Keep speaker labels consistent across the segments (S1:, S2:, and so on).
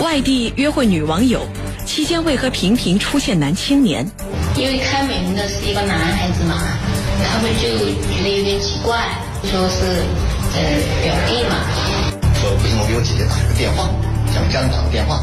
S1: 外地约会女网友期间为何频频出现男青年？
S2: 因为开门的是一个男孩子嘛，他们就觉得有点奇怪，说是呃表弟嘛。
S3: 说不行，我给我姐姐打个电话，想家人打个电话，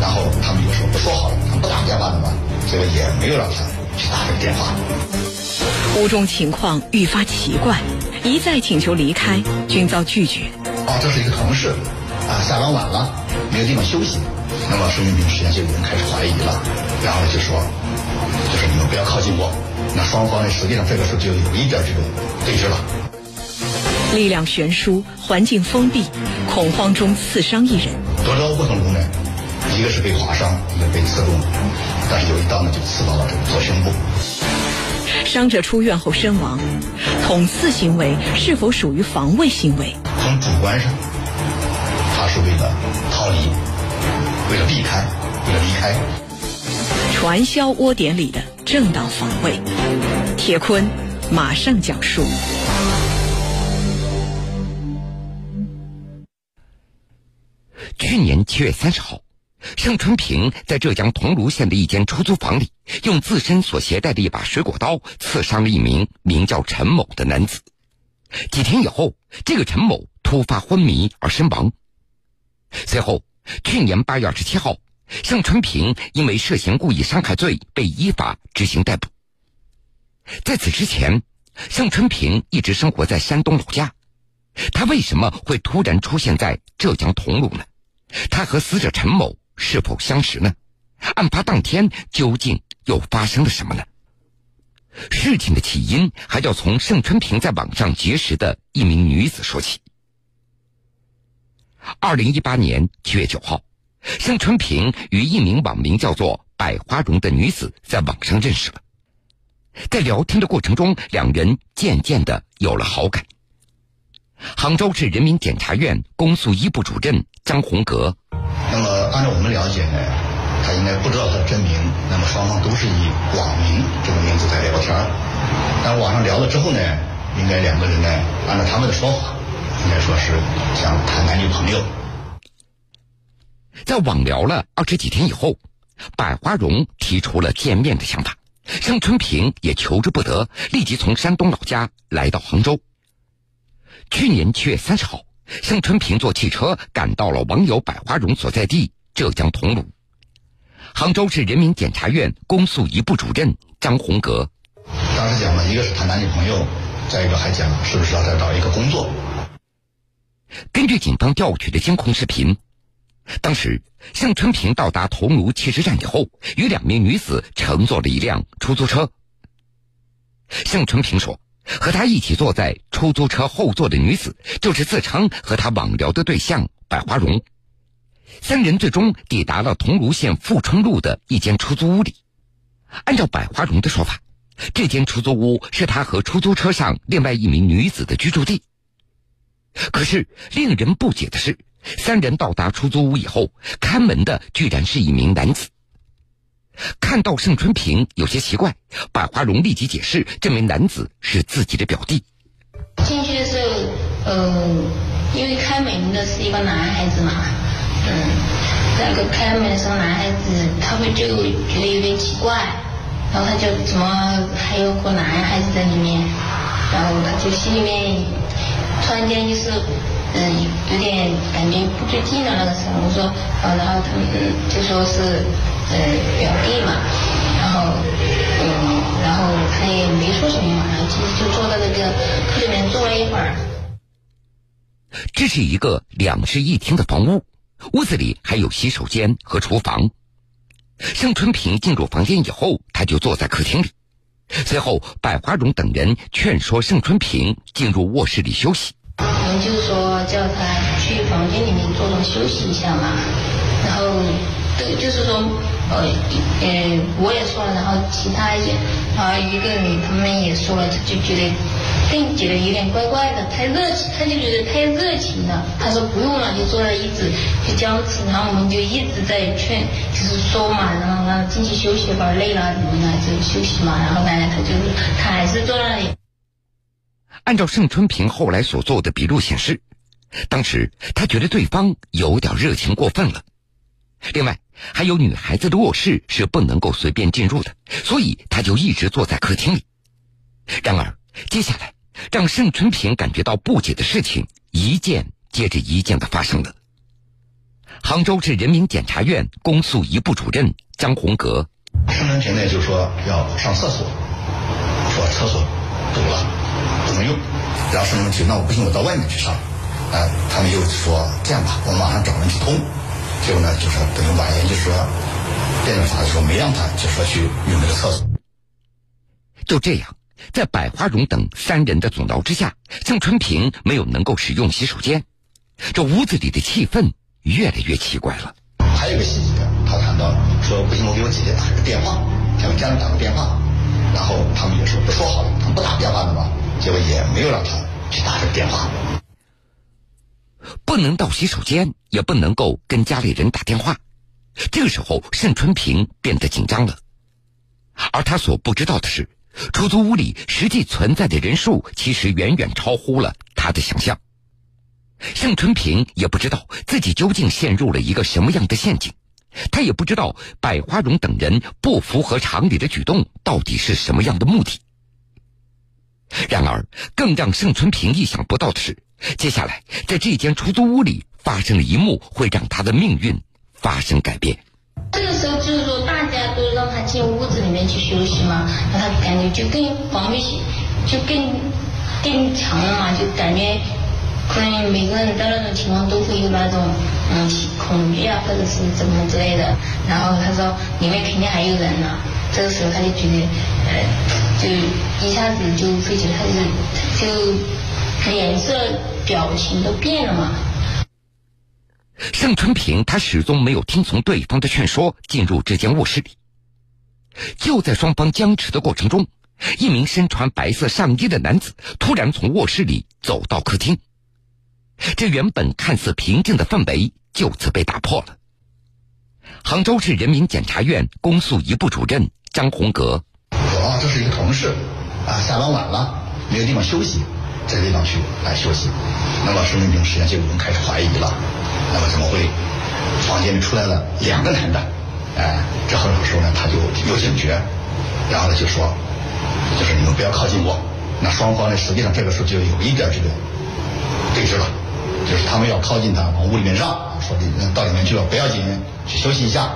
S3: 然后他们就说不说好了，他们不打电话的嘛，结果也没有让他去打这个电话。
S1: 屋中情况愈发奇怪，一再请求离开，均遭拒绝。
S3: 哦，这是一个同事，啊，下班晚了，没有地方休息，那么孙云平实际上就已经开始怀疑了，然后就说，就是你们不要靠近我，那双方呢，实际上这个时候就有一点这种对峙了。
S1: 力量悬殊，环境封闭，恐慌中刺伤一人。
S3: 夺刀过程中呢，一个是被划伤，一个被刺中，但是有一刀呢就刺到了这个左胸部。
S1: 伤者出院后身亡，捅刺行为是否属于防卫行为？
S3: 从主观上，他是为了逃离，为了避开，为了离开。
S1: 传销窝点里的正当防卫，铁坤马上讲述。
S4: 去年七月三十号，盛春平在浙江桐庐县的一间出租房里，用自身所携带的一把水果刀刺伤了一名名叫陈某的男子。几天以后，这个陈某突发昏迷而身亡。随后，去年八月二十七号，盛春平因为涉嫌故意伤害罪被依法执行逮捕。在此之前，盛春平一直生活在山东老家。他为什么会突然出现在浙江桐庐呢？他和死者陈某是否相识呢？案发当天究竟又发生了什么呢？事情的起因还要从盛春平在网上结识的一名女子说起。二零一八年七月九号，盛春平与一名网名叫做“百花荣”的女子在网上认识了，在聊天的过程中，两人渐渐的有了好感。杭州市人民检察院公诉一部主任张洪格。
S3: 那么，按照我们了解呢，他应该不知道他的真名。那么，双方都是以网名这个名字在聊天。但网上聊了之后呢，应该两个人呢，按照他们的说法，应该说是想谈男女朋友。
S4: 在网聊了二十几天以后，百花荣提出了见面的想法，盛春平也求之不得，立即从山东老家来到杭州。去年七月三十号，盛春平坐汽车赶到了网友百花荣所在地浙江桐庐。杭州市人民检察院公诉一部主任张洪格，
S3: 当时讲了一个是谈男女朋友，再一个还讲是不是要再找一个工作。
S4: 根据警方调取的监控视频，当时向春平到达桐庐汽车站以后，与两名女子乘坐了一辆出租车。向春平说。和他一起坐在出租车后座的女子，就是自称和他网聊的对象百花荣。三人最终抵达了桐庐县富春路的一间出租屋里。按照百花荣的说法，这间出租屋是他和出租车上另外一名女子的居住地。可是令人不解的是，三人到达出租屋以后，看门的居然是一名男子。看到盛春平有些奇怪，百花荣立即解释，这名男子是自己的表弟。
S2: 进去的时候，嗯，因为开门的是一个男孩子嘛，嗯，那个开门的时候，男孩子他会就觉得有点奇怪，然后他就怎么还有个男孩子在里面，然后他就心里面突然间就是，嗯，有点感觉不对劲了。那个时候，我说，呃，然后他们就说是。呃，表弟嘛，然后，嗯，然后他也没说什么嘛，然后其实就坐在那个客厅里面坐了一会儿。
S4: 这是一个两室一厅的房屋，屋子里还有洗手间和厨房。盛春平进入房间以后，他就坐在客厅里。随后，百花荣等人劝说盛春平进入卧室里休息。
S2: 我们就是说叫他去房间里面坐着休息一下嘛，然后。对，就是说，呃，呃，我也说了，然后其他一些啊一个人他们也说了，他就觉得更觉得有点怪怪的，太热情，他就觉得太热情了。他说不用了，就坐那一直就僵持，然后我们就一直在劝，就是说嘛，然后让进去休息吧，累了怎么的就休息嘛。然后呢，他就他还是坐那里。
S4: 按照盛春平后来所做的笔录显示，当时他觉得对方有点热情过分了。另外，还有女孩子的卧室是不能够随便进入的，所以他就一直坐在客厅里。然而，接下来让盛春平感觉到不解的事情一件接着一件的发生了。杭州市人民检察院公诉一部主任张洪格，
S3: 盛春平呢就说要上厕所，说厕所堵了，不能用。然后盛春平那我不行，我到外面去上。啊，他们又说这样吧，我马上找人去通。结果呢，就是等于婉言就说，辩论法的时候没让他就说去用那个厕所。
S4: 就这样，在百花荣等三人的阻挠之下，郑春平没有能够使用洗手间，这屋子里的气氛越来越奇怪了。
S3: 还有一个细节，他谈到说不行，我给我姐姐打个电话，向家人打个电话，然后他们也说不说好了，他们不打电话的嘛，结果也没有让他去打这个电话。
S4: 不能到洗手间，也不能够跟家里人打电话。这个时候，盛春平变得紧张了。而他所不知道的是，出租屋里实际存在的人数其实远远超乎了他的想象。盛春平也不知道自己究竟陷入了一个什么样的陷阱，他也不知道百花荣等人不符合常理的举动到底是什么样的目的。然而，更让盛春平意想不到的是。接下来，在这间出租屋里发生了一幕，会让他的命运发生改变。
S2: 这个时候就是说，大家都让他进屋子里面去休息嘛，那他感觉就更防御性就更更强了嘛，就感觉可能每个人到那种情况都会有那种嗯恐惧啊，或者是怎么之类的。然后他说里面肯定还有人呢，这个时候他就觉得呃，就一下子就会觉得他就就脸色。表情都变了吗？
S4: 盛春平他始终没有听从对方的劝说，进入这间卧室里。就在双方僵持的过程中，一名身穿白色上衣的男子突然从卧室里走到客厅，这原本看似平静的氛围就此被打破了。杭州市人民检察院公诉一部主任张洪格
S3: 我：“这是一个同事，啊，下班晚了，没有地方休息。”这个地方去来休息，那么盛春平实际上就已经开始怀疑了，那么怎么会房间里出来了两个男的？哎，这很多时候呢，他就有警觉，然后呢就说，就是你们不要靠近我。那双方呢，实际上这个时候就有一点这个对峙了，就是他们要靠近他，往屋里面让，说你到里面去吧不要紧，去休息一下。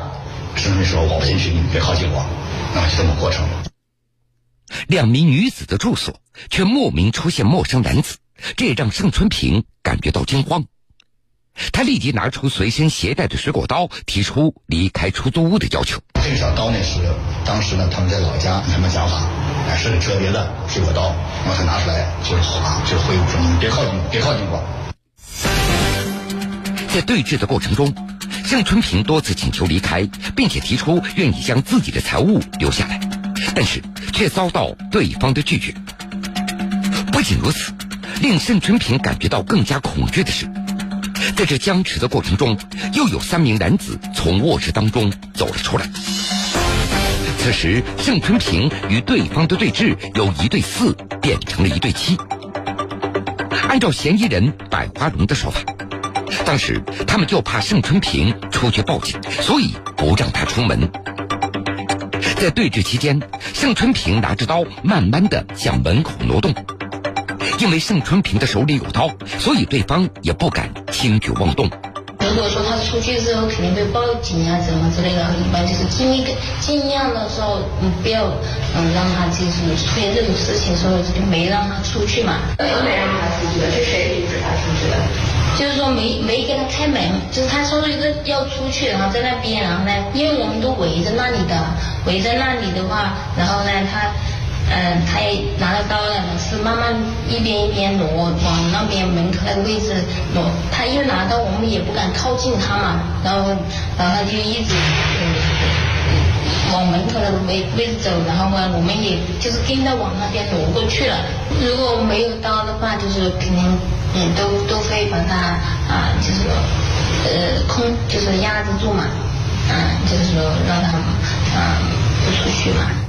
S3: 盛春平说我不进去，你们别靠近我。那么就这么过程。
S4: 两名女子的住所，却莫名出现陌生男子，这也让盛春平感觉到惊慌。他立即拿出随身携带的水果刀，提出离开出租屋的要求。
S3: 这小刀呢是当时呢他们在老家他们讲法，哎是个折叠的水果刀，然后他拿出来就是划，就是挥舞说你别靠近，别靠近我。
S4: 在对峙的过程中，盛春平多次请求离开，并且提出愿意将自己的财物留下来。但是却遭到对方的拒绝。不仅如此，令盛春平感觉到更加恐惧的是，在这僵持的过程中，又有三名男子从卧室当中走了出来。此时，盛春平与对方的对峙由一对四变成了一对七。按照嫌疑人百花荣的说法，当时他们就怕盛春平出去报警，所以不让他出门。在对峙期间，盛春平拿着刀，慢慢的向门口挪动。因为盛春平的手里有刀，所以对方也不敢轻举妄动。
S2: 如果说他出去之后肯定会报警啊，怎么之类的，一般就是尽力尽量的时候，嗯，不要嗯让他就是出现这种事情，所以就没让他出去嘛。
S5: 没让他出去的，是谁阻止他出去的？
S2: 就是说没没给他开门，就是他说了一个要出去，然后在那边，然后呢，因为我们都围着那里的，围在那里的话，然后呢，他，嗯，他也拿着刀了，是慢慢一边一边挪往那边门口那个位置挪，他因为拿刀，我们也不敢靠近他嘛，然后，然后他就一直往门口那个位位置走，然后呢，我们也就是跟着往那边挪过去了。如果没有刀的话，就是肯定。嗯，都都会把他啊，就是，呃，空，就是压制住嘛，嗯，就是说让他啊不出去嘛。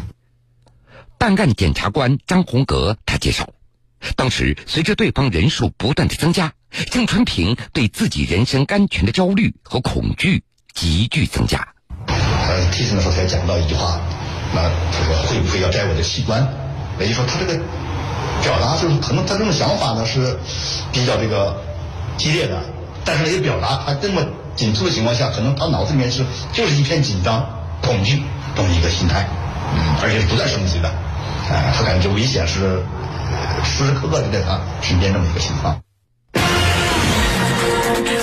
S4: 办案检察官张洪格他介绍，当时随着对方人数不断的增加，郑春平对自己人身安全的焦虑和恐惧急剧增加。
S3: 呃，提审的时候他也讲到一句话，那他说会不会要摘我的器官？也就是说他这个表达就是可能他这种想法呢是比较这个激烈的，但是也表达他这么紧促的情况下，可能他脑子里面是就是一片紧张、恐惧这么一个心态，而且是不断升级的，呃，他感觉危险是时时刻刻就在他身边这么一个情况。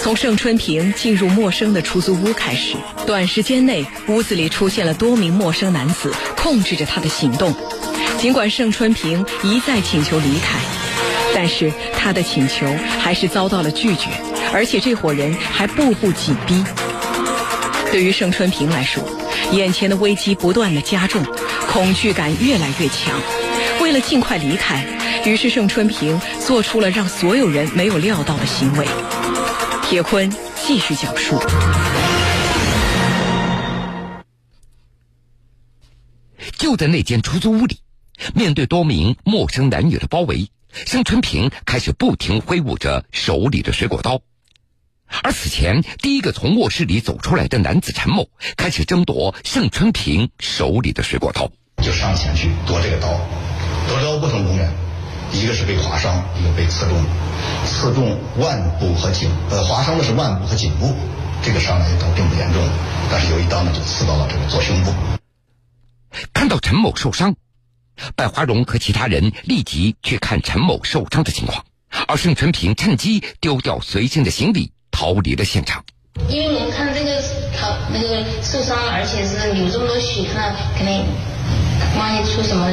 S1: 从盛春平进入陌生的出租屋开始，短时间内屋子里出现了多名陌生男子，控制着他的行动。尽管盛春平一再请求离开，但是他的请求还是遭到了拒绝，而且这伙人还步步紧逼。对于盛春平来说，眼前的危机不断的加重，恐惧感越来越强。为了尽快离开，于是盛春平做出了让所有人没有料到的行为。铁坤继续讲述：
S4: 就在那间出租屋里，面对多名陌生男女的包围，盛春平开始不停挥舞着手里的水果刀。而此前第一个从卧室里走出来的男子陈某，开始争夺盛春平手里的水果刀，
S3: 就上前去夺这个刀。夺刀过程中呢，一个是被划伤，一个被刺中。刺中腕部和颈，呃，划伤的是腕部和颈部，这个伤呢倒并不严重，但是有一刀呢就刺到了这个左胸部。
S4: 看到陈某受伤，百华荣和其他人立即去看陈某受伤的情况，而盛春平趁机丢掉随身的行李，逃离了现场。
S2: 因为我们看这个他那个受伤，而且是流这么多血，那肯定万一出什么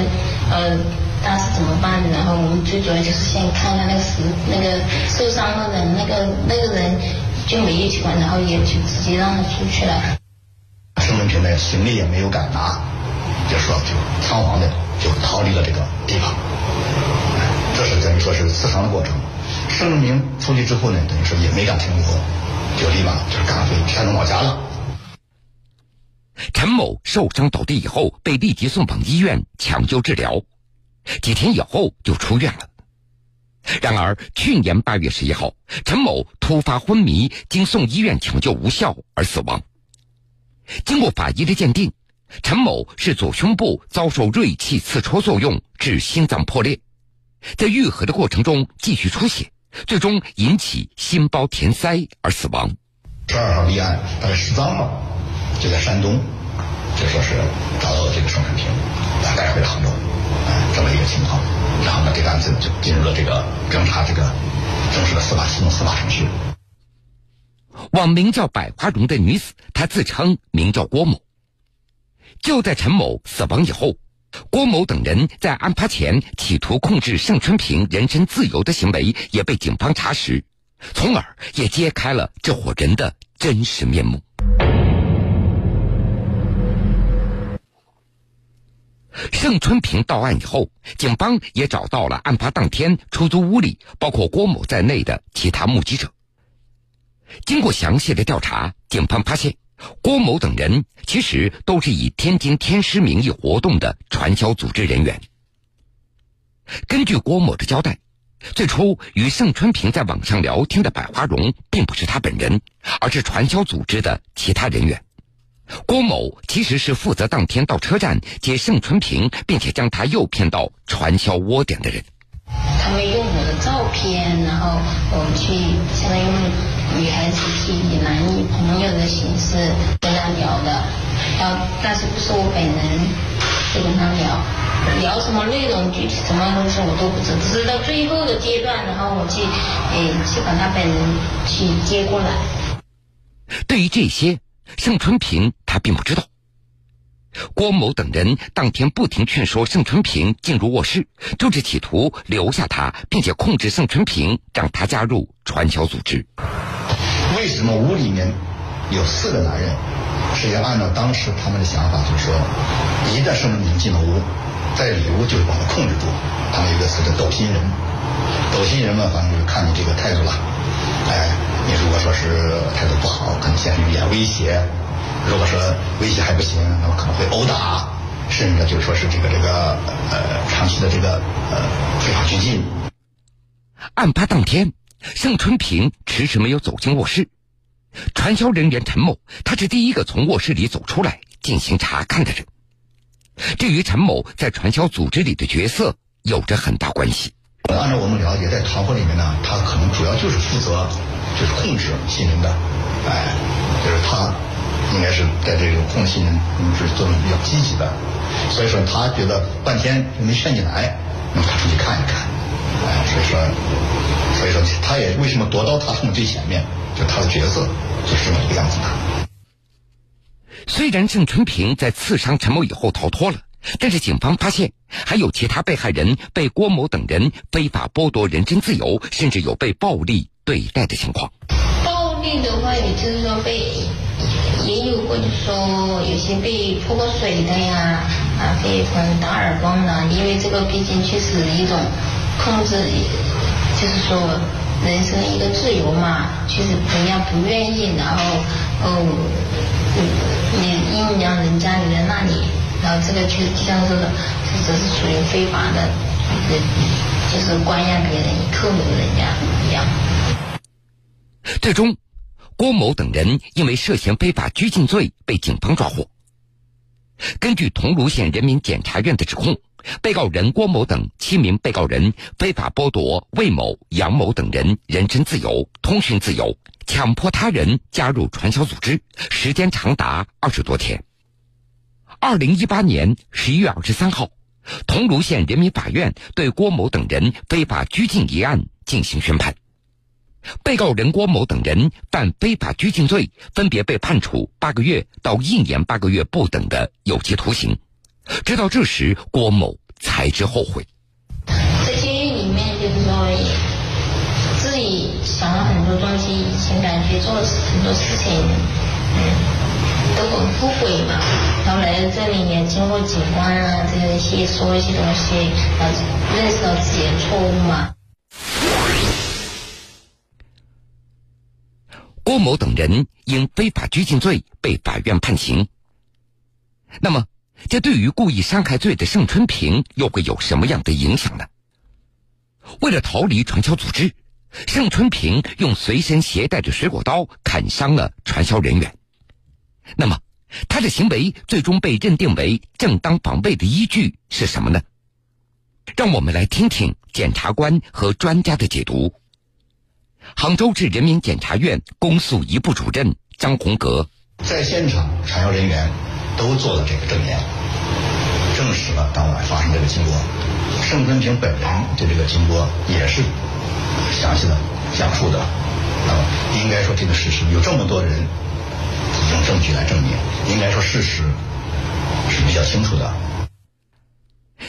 S2: 呃。大事怎么办？然后我们最主要就是先看看那个死那个受伤的人，那个那个人就没有去管，然后也就直接让他出去了。
S3: 盛文平呢，行李也没有敢拿，就说就仓皇的就逃离了这个地方。这是等于说是刺伤的过程。声明出去之后呢，等于说也没敢停留，就立马就是赶回山东老家了。
S4: 陈某受伤倒地以后，被立即送往医院抢救治疗。几天以后就出院了。然而，去年八月十一号，陈某突发昏迷，经送医院抢救无效而死亡。经过法医的鉴定，陈某是左胸部遭受锐器刺戳作用致心脏破裂，在愈合的过程中继续出血，最终引起心包填塞而死亡。
S3: 十二号立案，大概十三号就在山东，就说是找到了这个盛春平，他带回了杭州。这么一个情况，然后呢，这个案子就进入了这个侦查这个正式的司法系统司法程序。
S4: 网名叫“百花荣”的女子，她自称名叫郭某。就在陈某死亡以后，郭某等人在案发前企图控制盛春平人身自由的行为也被警方查实，从而也揭开了这伙人的真实面目。盛春平到案以后，警方也找到了案发当天出租屋里包括郭某在内的其他目击者。经过详细的调查，警方发现郭某等人其实都是以天津天师名义活动的传销组织人员。根据郭某的交代，最初与盛春平在网上聊天的百花荣并不是他本人，而是传销组织的其他人员。郭某其实是负责当天到车站接盛春平，并且将他诱骗到传销窝点的人。
S2: 他们用我的照片，然后我去相当于女孩子是以男女朋友的形式跟他聊的，然后但是不是我本人去跟他聊，聊什么内容，具体什么东西我都不知道，只是到最后的阶段，然后我去诶去把他本人去接过来。
S4: 对于这些。盛春平他并不知道，郭某等人当天不停劝说盛春平进入卧室，就是企图留下他，并且控制盛春平，让他加入传销组织。
S3: 为什么屋里面有四个男人？实际上，按照当时他们的想法，就是说，一旦盛春平进了屋，在里屋就会把他控制住。他们有一个词叫“斗心人”，斗心人嘛，反正就是看你这个态度了，哎。你如果说是态度不好，可能先语言威胁；如果说威胁还不行，那么可能会殴打，甚至就是说是这个这个呃长期的这个呃非法拘禁。
S4: 案发当天，盛春平迟迟没有走进卧室，传销人员陈某，他是第一个从卧室里走出来进行查看的人。这与陈某在传销组织里的角色有着很大关系。
S3: 按照我们了解，在团伙里面呢，他可能主要就是负责，就是控制新人的，哎，就是他应该是在这个控制新人是作用比较积极的，所以说他觉得半天没劝进来，那么他出去看一看，哎，所以说，所以说他也为什么夺到他冲最前面，就他的角色就是这么一个样子的。
S4: 虽然郑春平在刺伤陈某以后逃脱了，但是警方发现还有其他被害人被郭某等人非法剥夺人身自由，甚至有被暴力对待的情况。
S2: 暴力的话，也就是说被也有过，就是说有些被泼过水的呀，啊，被可能打耳光的，因为这个毕竟确实一种控制，就是说人生一个自由嘛，就是人家不愿意，然后哦。你硬让人家留在那里，然后这个就就像说的，这是属于非法的，就是关押别人、扣留人家一样。
S4: 最终，郭某等人因为涉嫌非法拘禁罪被警方抓获。根据桐庐县人民检察院的指控，被告人郭某等七名被告人非法剥夺魏某、杨某等人人身自由、通讯自由。强迫他人加入传销组织，时间长达二十多天。二零一八年十一月二十三号，桐庐县人民法院对郭某等人非法拘禁一案进行宣判。被告人郭某等人犯非法拘禁罪，分别被判处八个月到一年八个月不等的有期徒刑。直到这时，郭某才知后悔。
S2: 在监狱里面，就是说自己。想了很多东西，以前感觉做了很多事情，嗯，都很后悔嘛。然后来到这里也经过警官啊这些说一些东西，然后认识到自己的错误嘛。
S4: 郭某等人因非法拘禁罪被法院判刑。那么，这对于故意伤害罪的盛春平又会有什么样的影响呢？为了逃离传销组织。盛春平用随身携带的水果刀砍伤了传销人员，那么他的行为最终被认定为正当防卫的依据是什么呢？让我们来听听检察官和专家的解读。杭州市人民检察院公诉一部主任张洪格
S3: 在现场，传销人员都做了这个证言，证实了当晚发生这个经过。盛春平本人对这个经过也是。详细的讲述的，那么应该说这个事实有这么多人用证据来证明，应该说事实是比较清楚的。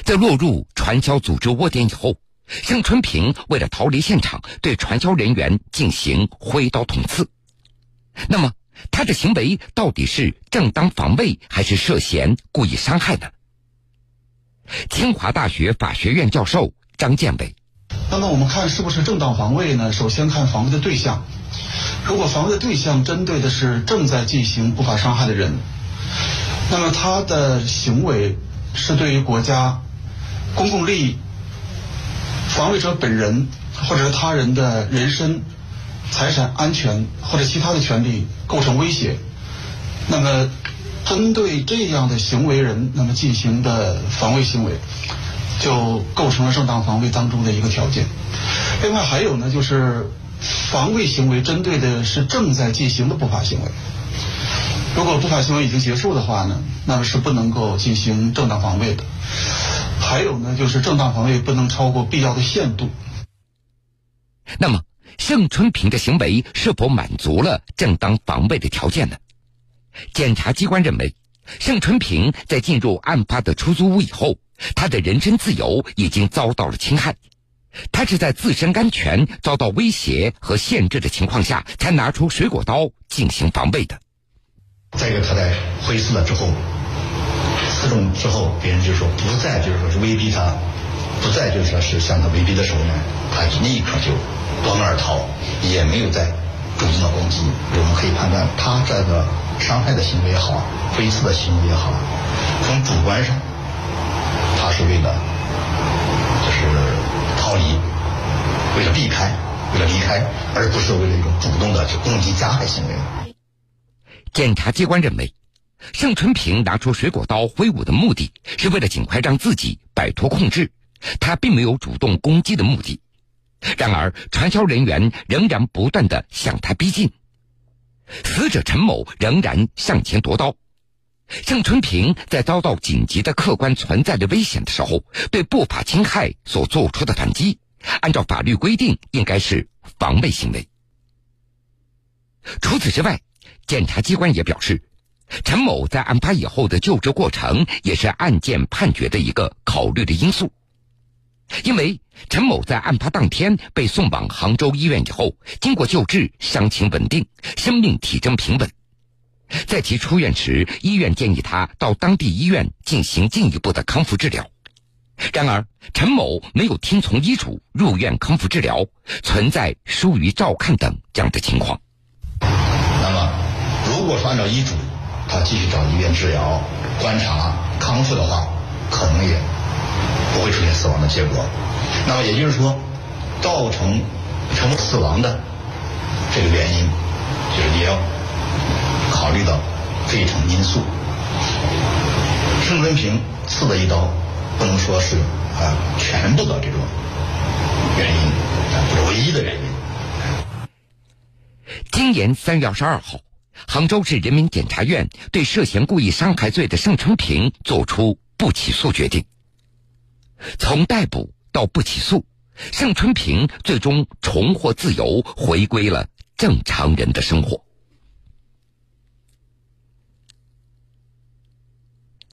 S4: 在落入传销组织窝点以后，盛春平为了逃离现场，对传销人员进行挥刀捅刺。那么他的行为到底是正当防卫，还是涉嫌故意伤害呢？清华大学法学院教授张建伟。
S6: 那么我们看是不是正当防卫呢？首先看防卫的对象，如果防卫的对象针对的是正在进行不法伤害的人，那么他的行为是对于国家公共利益、防卫者本人或者是他人的人身、财产安全或者其他的权利构成威胁，那么针对这样的行为人，那么进行的防卫行为。就构成了正当防卫当中的一个条件。另外还有呢，就是防卫行为针对的是正在进行的不法行为。如果不法行为已经结束的话呢，那么是不能够进行正当防卫的。还有呢，就是正当防卫不能超过必要的限度。
S4: 那么，盛春平的行为是否满足了正当防卫的条件呢？检察机关认为，盛春平在进入案发的出租屋以后。他的人身自由已经遭到了侵害，他是在自身安全遭到威胁和限制的情况下，才拿出水果刀进行防卫的。
S3: 再一个，他在挥刺了之后，刺中之后，别人就说不再就是说是威逼他，不再就说是向他威逼的时候呢，他立刻就夺门而逃，也没有再主动的攻击。我们可以判断，他这个伤害的行为也好，挥刺的行为也好，从主观上。他是为了，就是逃离，为了避开，为了离开，而不是为了一种主动的去攻击加害行为。
S4: 检察机关认为，盛春平拿出水果刀挥舞的目的是为了尽快让自己摆脱控制，他并没有主动攻击的目的。然而，传销人员仍然不断的向他逼近，死者陈某仍然向前夺刀。向春平在遭到紧急的客观存在的危险的时候，对不法侵害所做出的反击，按照法律规定应该是防卫行为。除此之外，检察机关也表示，陈某在案发以后的救治过程也是案件判决的一个考虑的因素。因为陈某在案发当天被送往杭州医院以后，经过救治，伤情稳定，生命体征平稳。在其出院时，医院建议他到当地医院进行进一步的康复治疗。然而，陈某没有听从医嘱入院康复治疗，存在疏于照看等这样的情况。
S3: 那么，如果说按照医嘱，他继续找医院治疗、观察、康复的话，可能也不会出现死亡的结果。那么也就是说，造成成死亡的这个原因，就是也要考虑到这一层因素。盛春平刺的一刀，不能说是啊全部的这种原因，不是唯一的原因。
S4: 今年三月二十二号，杭州市人民检察院对涉嫌故意伤害罪的盛春平作出不起诉决定。从逮捕到不起诉，盛春平最终重获自由，回归了正常人的生活。